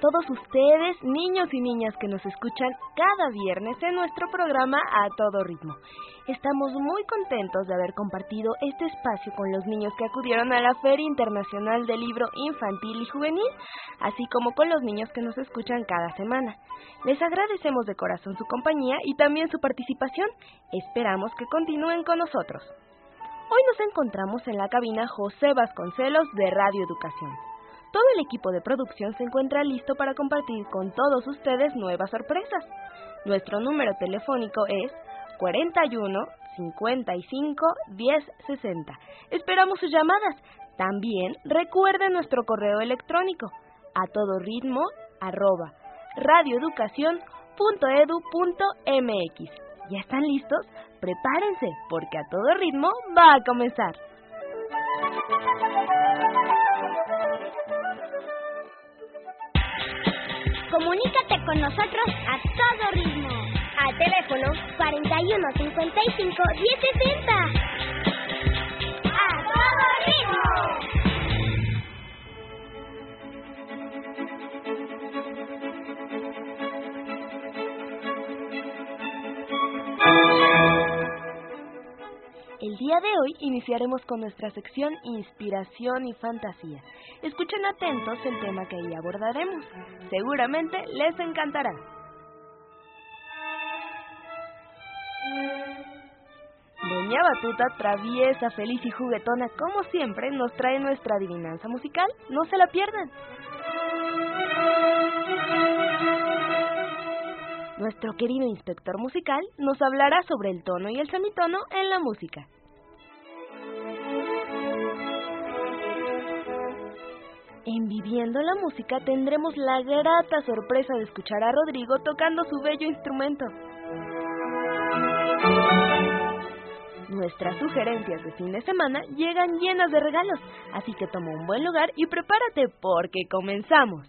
todos ustedes, niños y niñas que nos escuchan cada viernes en nuestro programa A Todo Ritmo. Estamos muy contentos de haber compartido este espacio con los niños que acudieron a la Feria Internacional del Libro Infantil y Juvenil, así como con los niños que nos escuchan cada semana. Les agradecemos de corazón su compañía y también su participación. Esperamos que continúen con nosotros. Hoy nos encontramos en la cabina José Vasconcelos de Radio Educación. Todo el equipo de producción se encuentra listo para compartir con todos ustedes nuevas sorpresas. Nuestro número telefónico es 41 55 10 60. Esperamos sus llamadas. También recuerden nuestro correo electrónico a todo ritmo arroba radioeducación.edu.mx. ¿Ya están listos? Prepárense, porque a todo ritmo va a comenzar. Comunícate con nosotros a todo ritmo. Al teléfono 41 55 1060. ¡A todo ritmo! Día de hoy iniciaremos con nuestra sección Inspiración y Fantasía. Escuchen atentos el tema que ahí abordaremos. Seguramente les encantará. Doña Batuta, traviesa, feliz y juguetona, como siempre, nos trae nuestra adivinanza musical. No se la pierdan. Nuestro querido inspector musical nos hablará sobre el tono y el semitono en la música. En Viviendo la Música tendremos la grata sorpresa de escuchar a Rodrigo tocando su bello instrumento. Nuestras sugerencias de fin de semana llegan llenas de regalos, así que toma un buen lugar y prepárate porque comenzamos.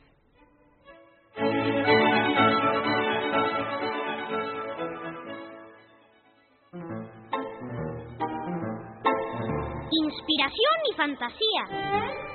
Inspiración y fantasía.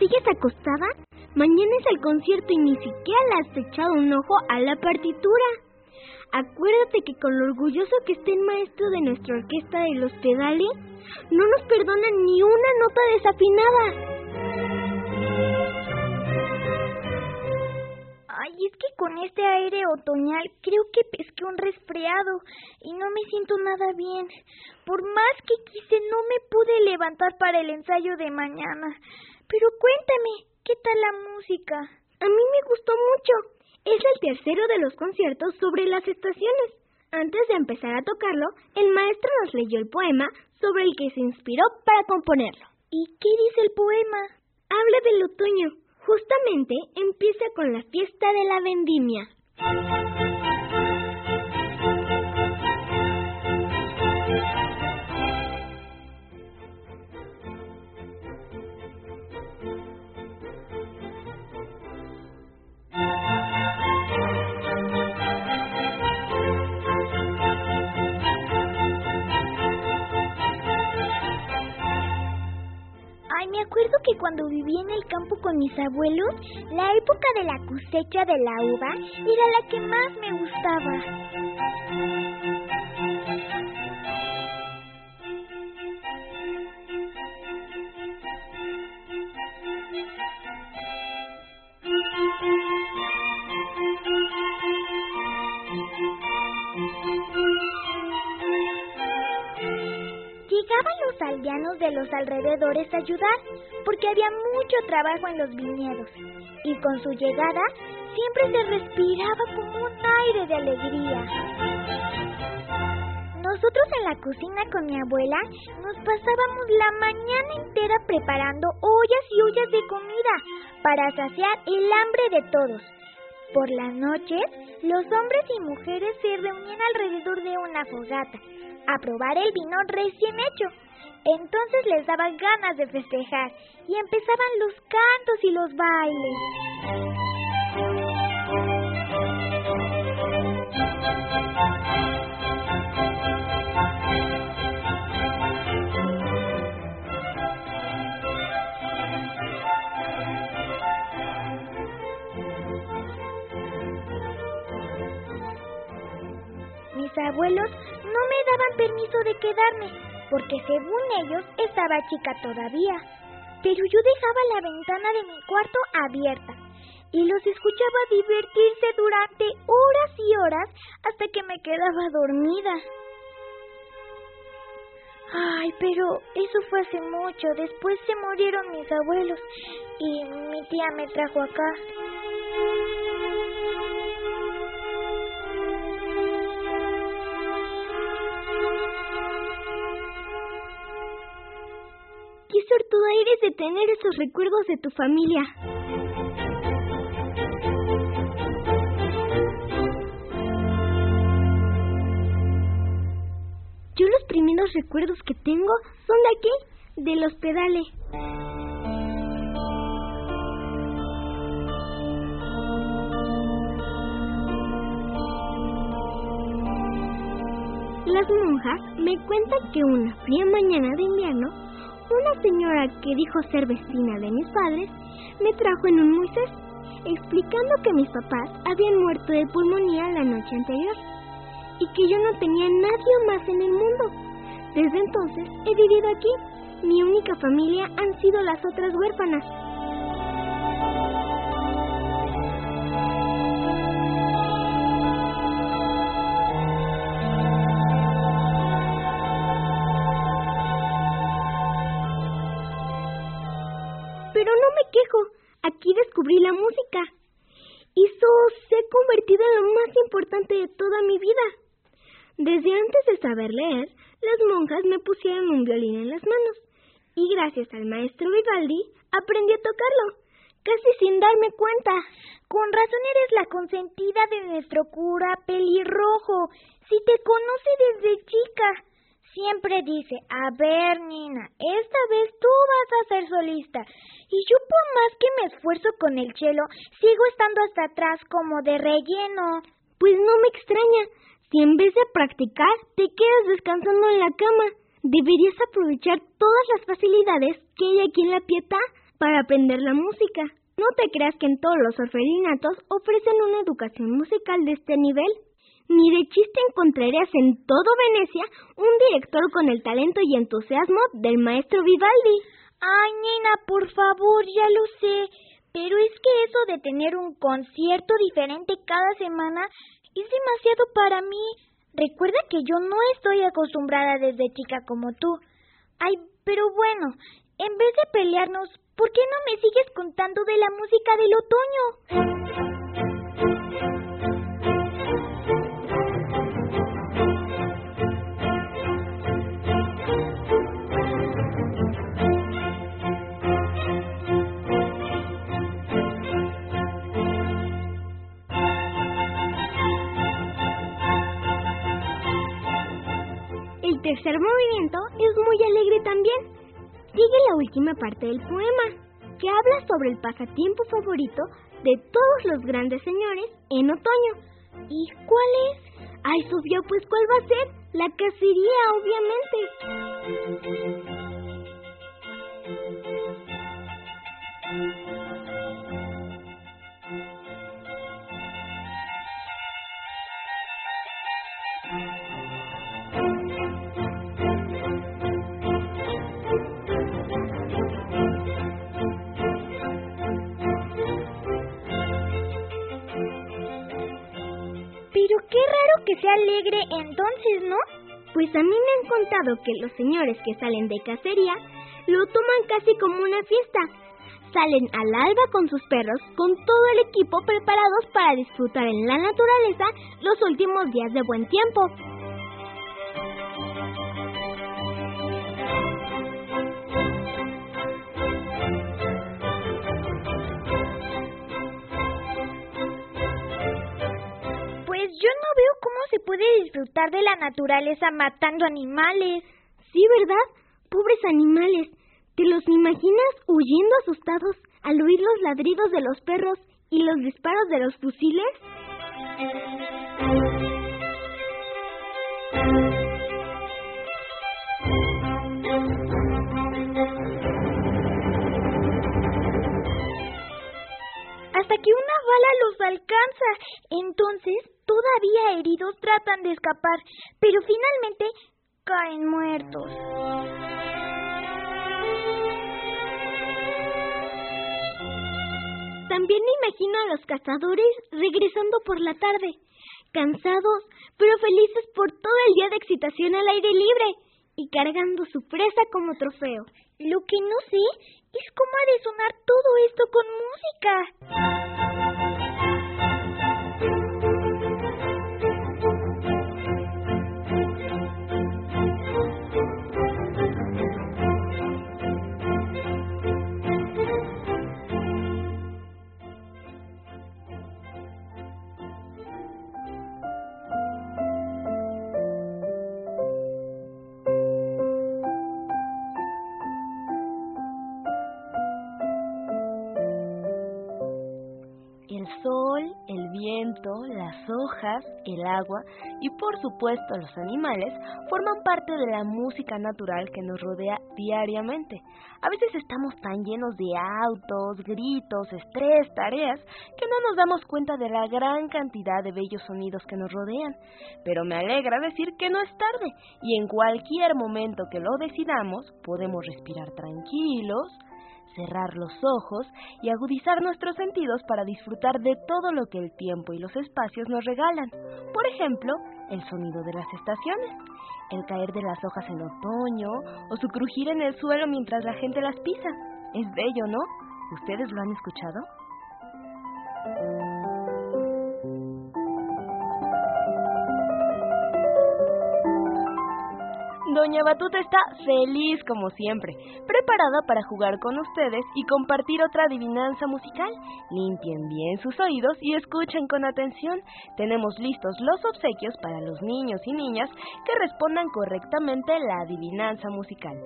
¿Sigues acostada? Mañana es el concierto y ni siquiera le has echado un ojo a la partitura. Acuérdate que con lo orgulloso que esté el maestro de nuestra orquesta de los pedales, no nos perdona ni una nota desafinada. Ay, es que con este aire otoñal creo que pesqué un resfriado y no me siento nada bien. Por más que quise, no me pude levantar para el ensayo de mañana. Pero cuéntame, ¿qué tal la música? A mí me gustó mucho. Es el tercero de los conciertos sobre las estaciones. Antes de empezar a tocarlo, el maestro nos leyó el poema sobre el que se inspiró para componerlo. ¿Y qué dice el poema? Habla del otoño. Justamente empieza con la fiesta de la vendimia. Me acuerdo que cuando viví en el campo con mis abuelos, la época de la cosecha de la uva era la que más me gustaba. Aldeanos de los alrededores ayudar, porque había mucho trabajo en los viñedos. Y con su llegada siempre se respiraba como un aire de alegría. Nosotros en la cocina con mi abuela nos pasábamos la mañana entera preparando ollas y ollas de comida para saciar el hambre de todos. Por las noches, los hombres y mujeres se reunían alrededor de una fogata a probar el vino recién hecho. Entonces les daba ganas de festejar y empezaban los cantos y los bailes. Mis abuelos no me daban permiso de quedarme, porque según ellos estaba chica todavía. Pero yo dejaba la ventana de mi cuarto abierta y los escuchaba divertirse durante horas y horas hasta que me quedaba dormida. Ay, pero eso fue hace mucho. Después se murieron mis abuelos y mi tía me trajo acá. Eres de tener esos recuerdos de tu familia. Yo los primeros recuerdos que tengo son de aquí, del hospedale. Las monjas me cuentan que una fría mañana de invierno, una señora que dijo ser vecina de mis padres me trajo en un Moisés, explicando que mis papás habían muerto de pulmonía la noche anterior y que yo no tenía nadie más en el mundo. Desde entonces he vivido aquí. Mi única familia han sido las otras huérfanas. Quejo, aquí descubrí la música. Eso se ha convertido en lo más importante de toda mi vida. Desde antes de saber leer, las monjas me pusieron un violín en las manos y gracias al maestro Vivaldi aprendí a tocarlo, casi sin darme cuenta. Con razón eres la consentida de nuestro cura pelirrojo. Si te conoce desde chica, siempre dice, a ver, Nina, esta vez tú vas a ser solista. Y yo por más que me esfuerzo con el chelo, sigo estando hasta atrás como de relleno. Pues no me extraña, si en vez de practicar te quedas descansando en la cama, deberías aprovechar todas las facilidades que hay aquí en la Pietà para aprender la música. No te creas que en todos los orfelinatos ofrecen una educación musical de este nivel. Ni de chiste encontrarías en todo Venecia un director con el talento y entusiasmo del maestro Vivaldi. Ay, Nina, por favor, ya lo sé. Pero es que eso de tener un concierto diferente cada semana es demasiado para mí. Recuerda que yo no estoy acostumbrada desde chica como tú. Ay, pero bueno, en vez de pelearnos, ¿por qué no me sigues contando de la música del otoño? Tercer movimiento es muy alegre también. Sigue la última parte del poema, que habla sobre el pasatiempo favorito de todos los grandes señores en otoño. ¿Y cuál es? Ay, Sofía, pues ¿cuál va a ser? La cacería, obviamente. Qué raro que sea alegre entonces, ¿no? Pues a mí me han contado que los señores que salen de cacería lo toman casi como una fiesta. Salen al alba con sus perros, con todo el equipo preparados para disfrutar en la naturaleza los últimos días de buen tiempo. Puede disfrutar de la naturaleza matando animales. Sí, ¿verdad? Pobres animales. ¿Te los imaginas huyendo asustados al oír los ladridos de los perros y los disparos de los fusiles? Hasta que una bala los alcanza. Entonces, todavía heridos tratan de escapar, pero finalmente caen muertos. También me imagino a los cazadores regresando por la tarde, cansados, pero felices por todo el día de excitación al aire libre y cargando su presa como trofeo. Lo que no sé es cómo ha de sonar todo esto con música. El agua y por supuesto los animales forman parte de la música natural que nos rodea diariamente. A veces estamos tan llenos de autos, gritos, estrés, tareas, que no nos damos cuenta de la gran cantidad de bellos sonidos que nos rodean. Pero me alegra decir que no es tarde y en cualquier momento que lo decidamos podemos respirar tranquilos, cerrar los ojos y agudizar nuestros sentidos para disfrutar de todo lo que el tiempo y los espacios nos regalan. Por ejemplo, el sonido de las estaciones, el caer de las hojas en otoño o su crujir en el suelo mientras la gente las pisa. Es bello, ¿no? ¿Ustedes lo han escuchado? Doña Batuta está feliz como siempre, preparada para jugar con ustedes y compartir otra adivinanza musical. Limpien bien sus oídos y escuchen con atención. Tenemos listos los obsequios para los niños y niñas que respondan correctamente la adivinanza musical.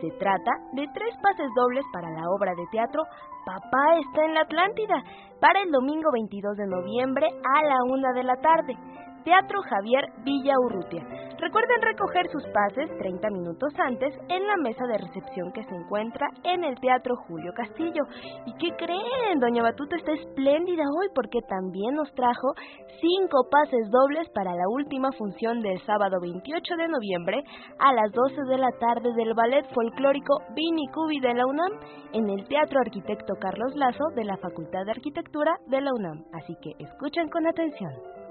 Se trata de tres pases dobles para la obra de teatro Papá está en la Atlántida para el domingo 22 de noviembre a la una de la tarde. Teatro Javier Villa Urrutia. Recuerden recoger sus pases 30 minutos antes en la mesa de recepción que se encuentra en el Teatro Julio Castillo. ¿Y qué creen? Doña Batuta está espléndida hoy porque también nos trajo cinco pases dobles para la última función del sábado 28 de noviembre a las 12 de la tarde del Ballet Folclórico Vini Cubi de la UNAM en el Teatro Arquitecto Carlos Lazo de la Facultad de Arquitectura de la UNAM. Así que escuchen con atención.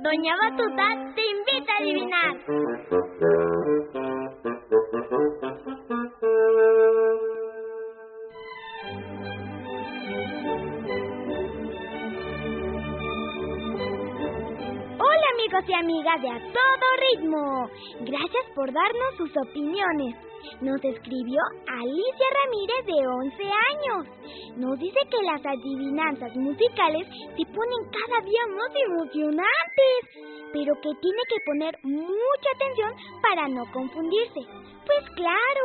Doña Batuta te invita a adivinar. Amigos y amigas de A Todo Ritmo. Gracias por darnos sus opiniones. Nos escribió Alicia Ramírez de 11 años. Nos dice que las adivinanzas musicales se ponen cada día más emocionantes, pero que tiene que poner mucha atención para no confundirse. Pues claro,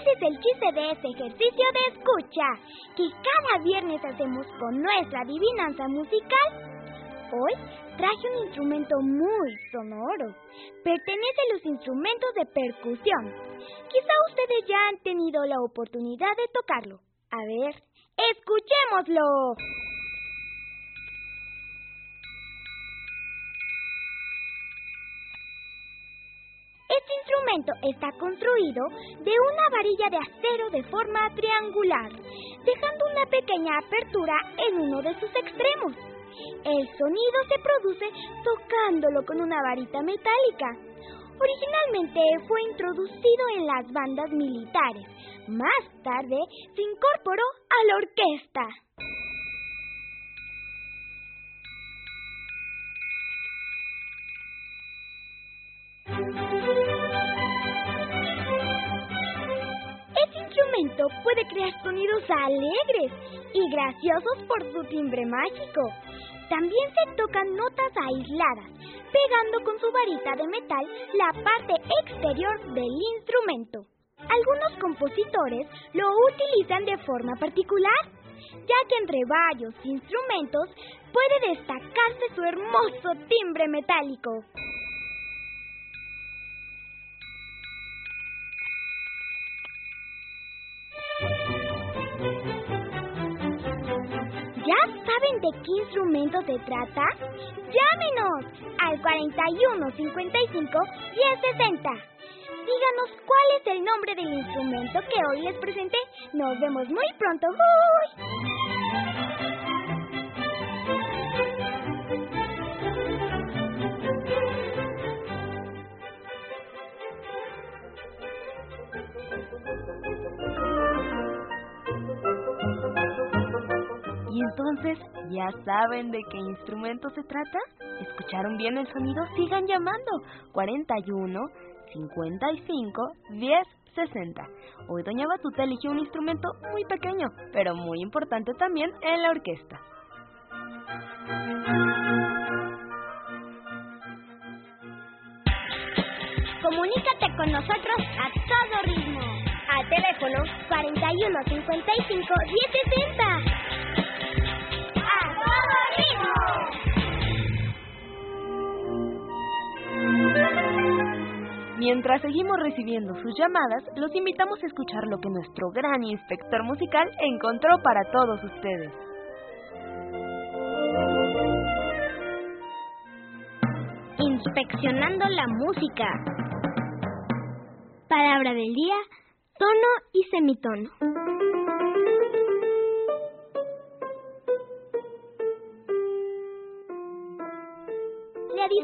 ese es el chiste de este ejercicio de escucha, que cada viernes hacemos con nuestra adivinanza musical. Hoy traje un instrumento muy sonoro. Pertenece a los instrumentos de percusión. Quizá ustedes ya han tenido la oportunidad de tocarlo. A ver, escuchémoslo. Este instrumento está construido de una varilla de acero de forma triangular, dejando una pequeña apertura en uno de sus extremos. El sonido se produce tocándolo con una varita metálica. Originalmente fue introducido en las bandas militares. Más tarde se incorporó a la orquesta. Puede crear sonidos alegres y graciosos por su timbre mágico. También se tocan notas aisladas, pegando con su varita de metal la parte exterior del instrumento. Algunos compositores lo utilizan de forma particular, ya que entre varios instrumentos puede destacarse su hermoso timbre metálico. Saben de qué instrumento se trata? Llámenos al 41 55 10 60. Díganos cuál es el nombre del instrumento que hoy les presenté. Nos vemos muy pronto. ¡Uy! Entonces, ¿ya saben de qué instrumento se trata? ¿Escucharon bien el sonido? Sigan llamando. 41 55 10 60. Hoy Doña Batuta eligió un instrumento muy pequeño, pero muy importante también en la orquesta. Comunícate con nosotros a todo ritmo. Al teléfono 41 55 1060. Mientras seguimos recibiendo sus llamadas, los invitamos a escuchar lo que nuestro gran inspector musical encontró para todos ustedes. Inspeccionando la música. Palabra del día, tono y semitono.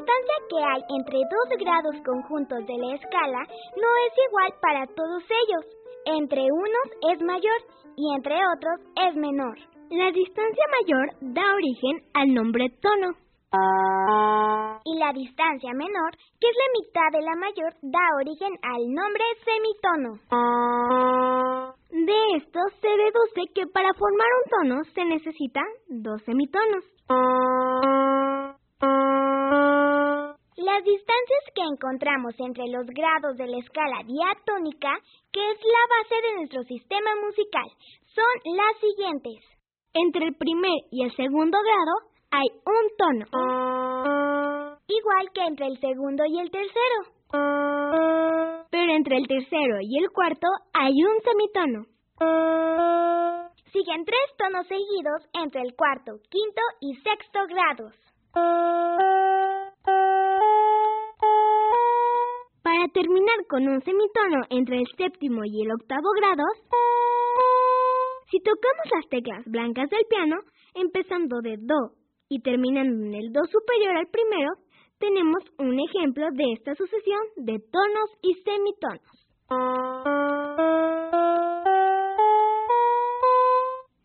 La distancia que hay entre dos grados conjuntos de la escala no es igual para todos ellos. Entre unos es mayor y entre otros es menor. La distancia mayor da origen al nombre tono. Y la distancia menor, que es la mitad de la mayor, da origen al nombre semitono. De esto se deduce que para formar un tono se necesitan dos semitonos. Las distancias que encontramos entre los grados de la escala diatónica, que es la base de nuestro sistema musical, son las siguientes. Entre el primer y el segundo grado hay un tono. Igual que entre el segundo y el tercero. Pero entre el tercero y el cuarto hay un semitono. Siguen tres tonos seguidos entre el cuarto, quinto y sexto grados. Para terminar con un semitono entre el séptimo y el octavo grados, si tocamos las teclas blancas del piano, empezando de Do y terminando en el Do superior al primero, tenemos un ejemplo de esta sucesión de tonos y semitonos.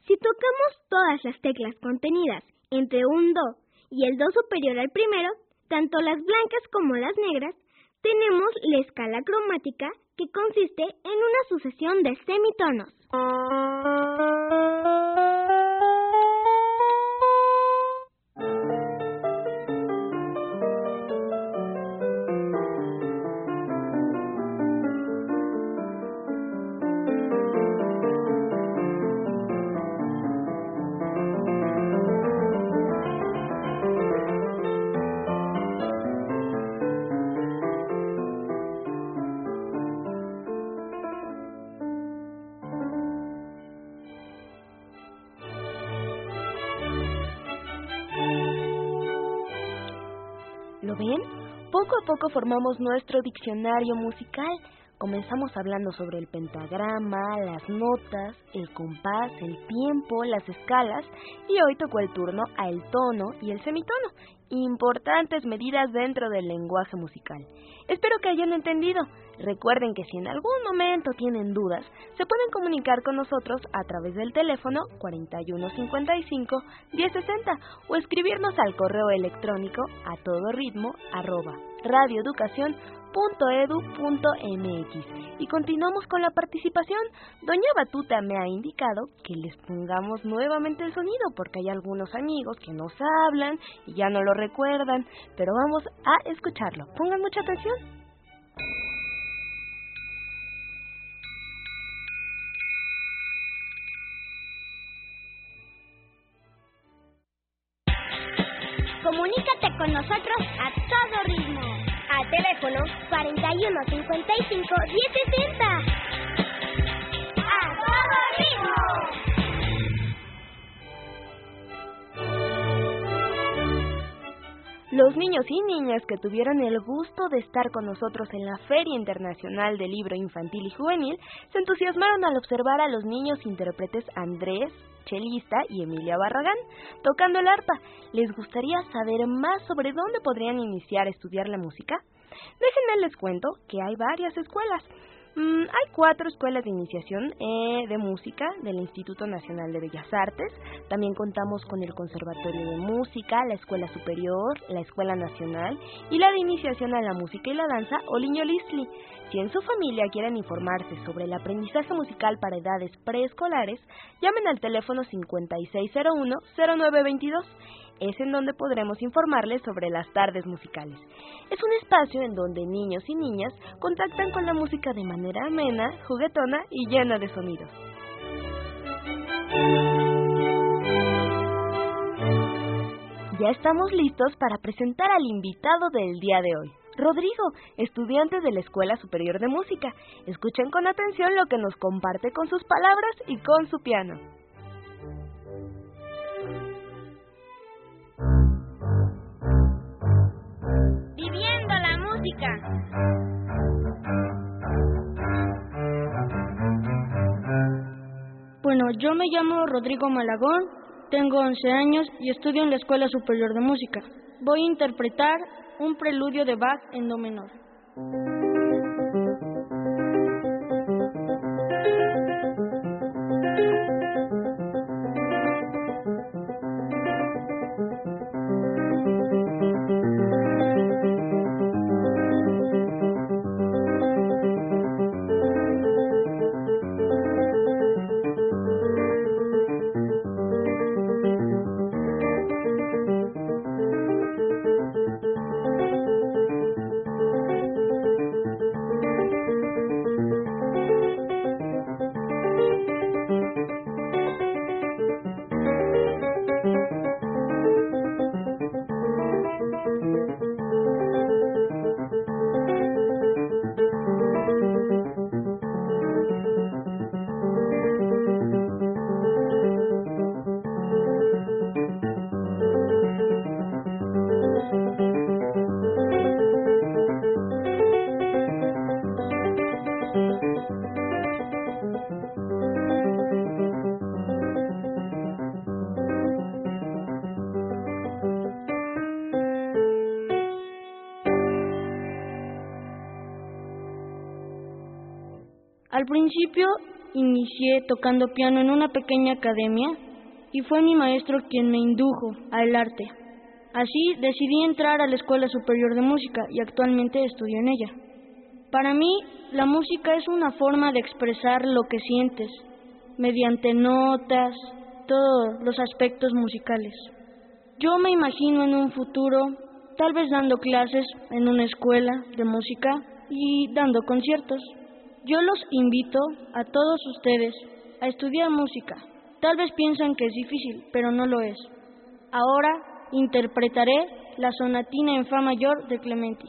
Si tocamos todas las teclas contenidas entre un Do y el Do superior al primero, tanto las blancas como las negras, tenemos la escala cromática que consiste en una sucesión de semitonos. Poco formamos nuestro diccionario musical. Comenzamos hablando sobre el pentagrama, las notas, el compás, el tiempo, las escalas y hoy tocó el turno al tono y el semitono, importantes medidas dentro del lenguaje musical. Espero que hayan entendido. Recuerden que si en algún momento tienen dudas, se pueden comunicar con nosotros a través del teléfono 4155 1060 o escribirnos al correo electrónico a todo ritmo arroba radioeducación.edu.mx. Y continuamos con la participación. Doña Batuta me ha indicado que les pongamos nuevamente el sonido porque hay algunos amigos que nos hablan y ya no lo recuerdan, pero vamos a escucharlo. Pongan mucha atención. 55 1060. ¡A todo ritmo! Los niños y niñas que tuvieron el gusto de estar con nosotros en la Feria Internacional del Libro Infantil y Juvenil se entusiasmaron al observar a los niños intérpretes Andrés, chelista y Emilia Barragán tocando el arpa. ¿Les gustaría saber más sobre dónde podrían iniciar a estudiar la música? Déjenme les cuento que hay varias escuelas. Mm, hay cuatro escuelas de iniciación eh, de música del Instituto Nacional de Bellas Artes. También contamos con el Conservatorio de Música, la Escuela Superior, la Escuela Nacional y la de Iniciación a la Música y la Danza Oliño Lisli. Si en su familia quieren informarse sobre el aprendizaje musical para edades preescolares, llamen al teléfono 5601-0922 es en donde podremos informarles sobre las tardes musicales. Es un espacio en donde niños y niñas contactan con la música de manera amena, juguetona y llena de sonidos. Ya estamos listos para presentar al invitado del día de hoy. Rodrigo, estudiante de la Escuela Superior de Música. Escuchen con atención lo que nos comparte con sus palabras y con su piano. Bueno, yo me llamo Rodrigo Malagón, tengo 11 años y estudio en la Escuela Superior de Música. Voy a interpretar un preludio de Bach en do menor. Principio inicié tocando piano en una pequeña academia y fue mi maestro quien me indujo al arte. Así decidí entrar a la Escuela Superior de Música y actualmente estudio en ella. Para mí, la música es una forma de expresar lo que sientes, mediante notas, todos los aspectos musicales. Yo me imagino en un futuro, tal vez dando clases en una escuela de música y dando conciertos. Yo los invito a todos ustedes a estudiar música. Tal vez piensan que es difícil, pero no lo es. Ahora interpretaré la sonatina en fa mayor de Clementi.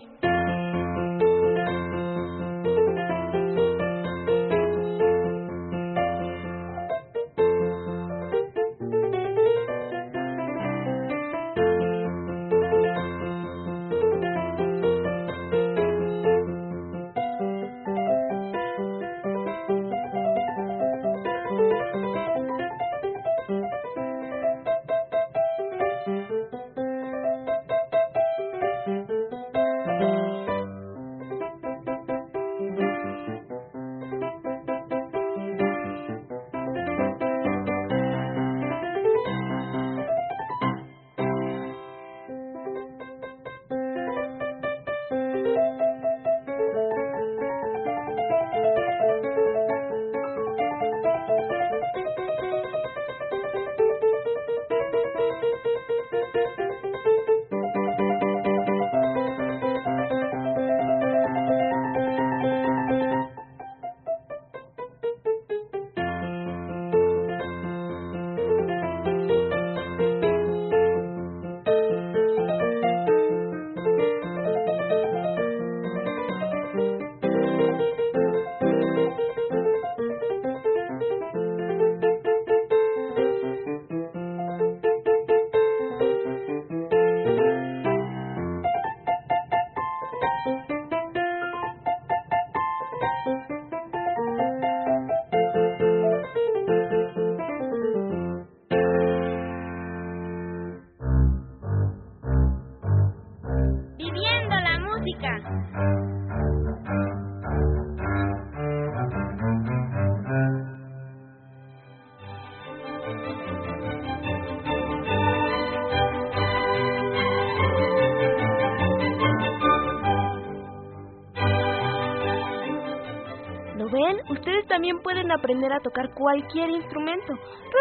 Aprender a tocar cualquier instrumento.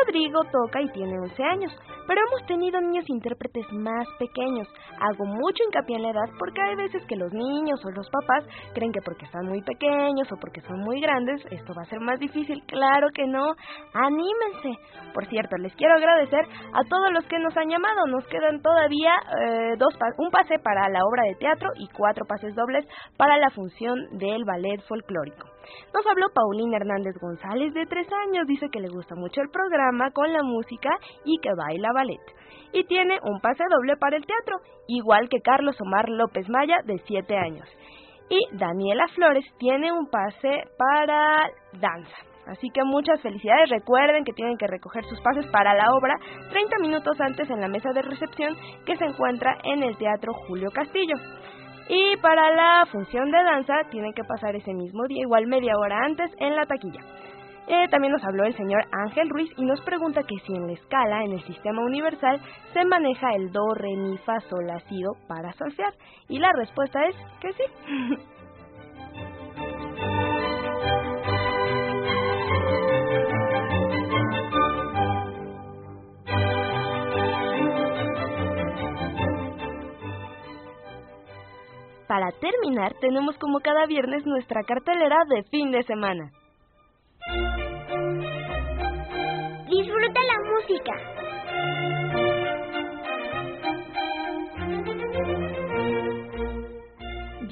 Rodrigo toca y tiene 11 años, pero hemos tenido niños intérpretes más pequeños. Hago mucho hincapié en la edad porque hay veces que los niños o los papás creen que porque están muy pequeños o porque son muy grandes esto va a ser más difícil. Claro que no. Anímense. Por cierto, les quiero agradecer a todos los que nos han llamado. Nos quedan todavía eh, dos un pase para la obra de teatro y cuatro pases dobles para la función del ballet folclórico. Nos habló Paulina Hernández González, de tres años. Dice que le gusta mucho el programa con la música y que baila ballet. Y tiene un pase doble para el teatro, igual que Carlos Omar López Maya, de siete años. Y Daniela Flores tiene un pase para danza. Así que muchas felicidades. Recuerden que tienen que recoger sus pases para la obra 30 minutos antes en la mesa de recepción que se encuentra en el Teatro Julio Castillo. Y para la función de danza tienen que pasar ese mismo día, igual media hora antes, en la taquilla. Eh, también nos habló el señor Ángel Ruiz y nos pregunta que si en la escala, en el sistema universal, se maneja el do, re, mi, fa, sol, la, do para solfear. Y la respuesta es que sí. Para terminar, tenemos como cada viernes nuestra cartelera de fin de semana. Disfruta la música.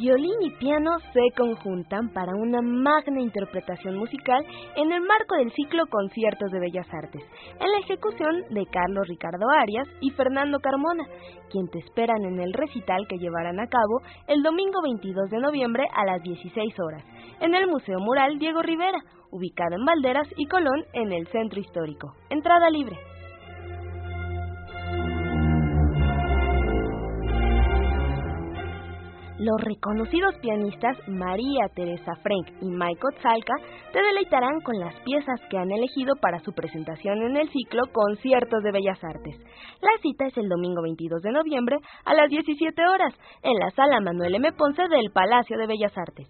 Violín y piano se conjuntan para una magna interpretación musical en el marco del ciclo Conciertos de Bellas Artes, en la ejecución de Carlos Ricardo Arias y Fernando Carmona, quien te esperan en el recital que llevarán a cabo el domingo 22 de noviembre a las 16 horas, en el Museo Mural Diego Rivera, ubicado en Valderas y Colón en el Centro Histórico. Entrada libre. Los reconocidos pianistas María Teresa Frank y Michael Zalka te deleitarán con las piezas que han elegido para su presentación en el ciclo Conciertos de Bellas Artes. La cita es el domingo 22 de noviembre a las 17 horas en la sala Manuel M. Ponce del Palacio de Bellas Artes.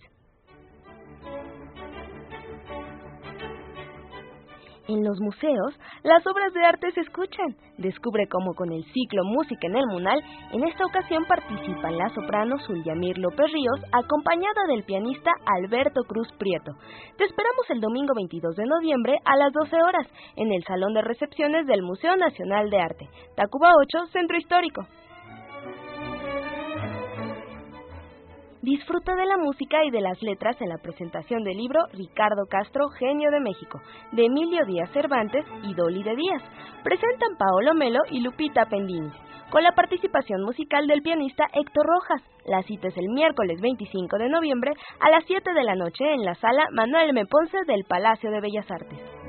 En los museos, las obras de arte se escuchan. Descubre cómo con el ciclo Música en el Munal, en esta ocasión participan la soprano Zulyamir López Ríos, acompañada del pianista Alberto Cruz Prieto. Te esperamos el domingo 22 de noviembre a las 12 horas en el Salón de Recepciones del Museo Nacional de Arte, Tacuba 8, Centro Histórico. Disfruta de la música y de las letras en la presentación del libro Ricardo Castro, Genio de México, de Emilio Díaz Cervantes y Dolly de Díaz. Presentan Paolo Melo y Lupita Pendini, con la participación musical del pianista Héctor Rojas. La cita es el miércoles 25 de noviembre a las 7 de la noche en la sala Manuel M. Ponce del Palacio de Bellas Artes.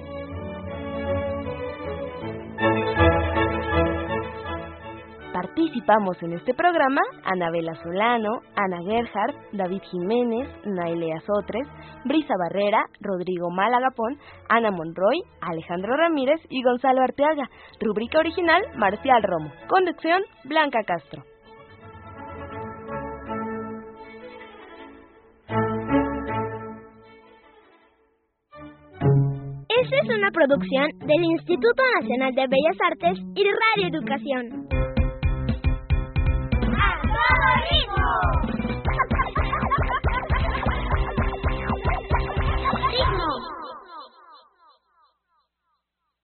Participamos en este programa Anabela Solano, Ana Gerhardt, David Jiménez, Nailea Sotres, Brisa Barrera, Rodrigo Malagapón, Ana Monroy, Alejandro Ramírez y Gonzalo Arteaga. Rúbrica original Marcial Romo. Conducción Blanca Castro. Esta es una producción del Instituto Nacional de Bellas Artes y Radio Educación. Ritmo! ¡Ritmo!